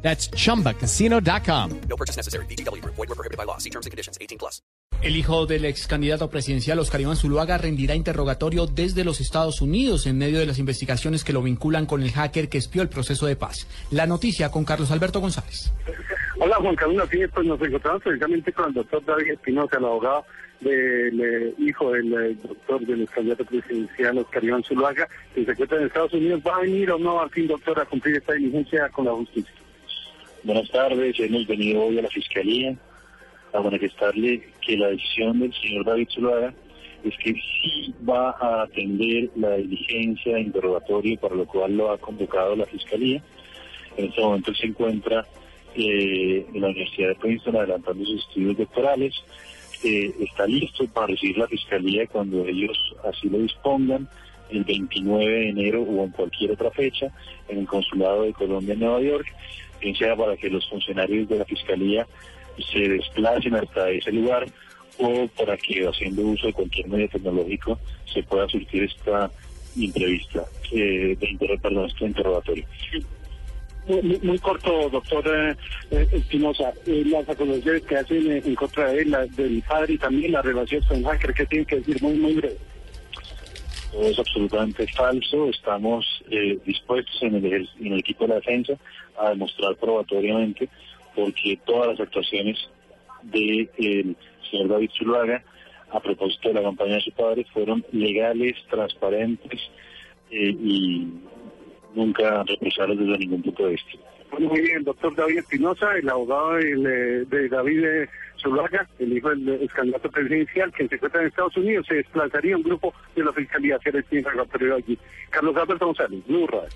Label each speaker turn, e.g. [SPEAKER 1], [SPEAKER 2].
[SPEAKER 1] That's chumbacasino.com.
[SPEAKER 2] No purchase necessary. BGW. Void were prohibited by law. See terms and conditions. 18 plus.
[SPEAKER 3] El hijo del ex candidato presidencial Oscar Iván Zuluaga rendirá interrogatorio desde los Estados Unidos en medio de las investigaciones que lo vinculan con el hacker que espió el proceso de paz. La noticia con Carlos Alberto González.
[SPEAKER 4] Hola Juan Carlos, sí, pues nos encontramos precisamente con el doctor David Espinosa, el abogado del eh, hijo del eh, doctor del ex candidato presidencial Oscar Iván Zuluaga, que se encuentra en Estados Unidos. ¿Va a venir o no al fin, doctor, a cumplir esta diligencia con la justicia?
[SPEAKER 5] Buenas tardes, hemos venido hoy a la Fiscalía a manifestarle que la decisión del señor David Zuluaga es que sí va a atender la diligencia de interrogatorio para lo cual lo ha convocado la Fiscalía. En este momento se encuentra eh, en la Universidad de Princeton adelantando sus estudios doctorales. Eh, está listo para recibir la Fiscalía cuando ellos así lo dispongan el 29 de enero o en cualquier otra fecha en el Consulado de Colombia en Nueva York, bien sea para que los funcionarios de la Fiscalía se desplacen hasta ese lugar o para que haciendo uso de cualquier medio tecnológico se pueda surtir esta entrevista, eh, de inter perdón, este interrogatorio.
[SPEAKER 4] Muy, muy corto, doctor eh, Espinosa. Eh, las acusaciones que hacen en contra de él, la- del padre y también la relación con hacker, ¿qué tiene que decir? Muy, muy breve.
[SPEAKER 5] Es absolutamente falso. Estamos eh, dispuestos en el, en el equipo de la defensa a demostrar probatoriamente porque todas las actuaciones del señor David Zuluaga a propósito de la campaña de su padre fueron legales, transparentes eh, y nunca represables desde ningún punto de vista.
[SPEAKER 4] Bueno, muy bien, doctor David Espinosa, el abogado eh, de David eh, Zuluaga, el hijo del candidato presidencial, que se encuentra en Estados Unidos, se desplazaría un grupo de la Fiscalía a hacer interrogatorio allí. Carlos Alberto González, Blue Radio.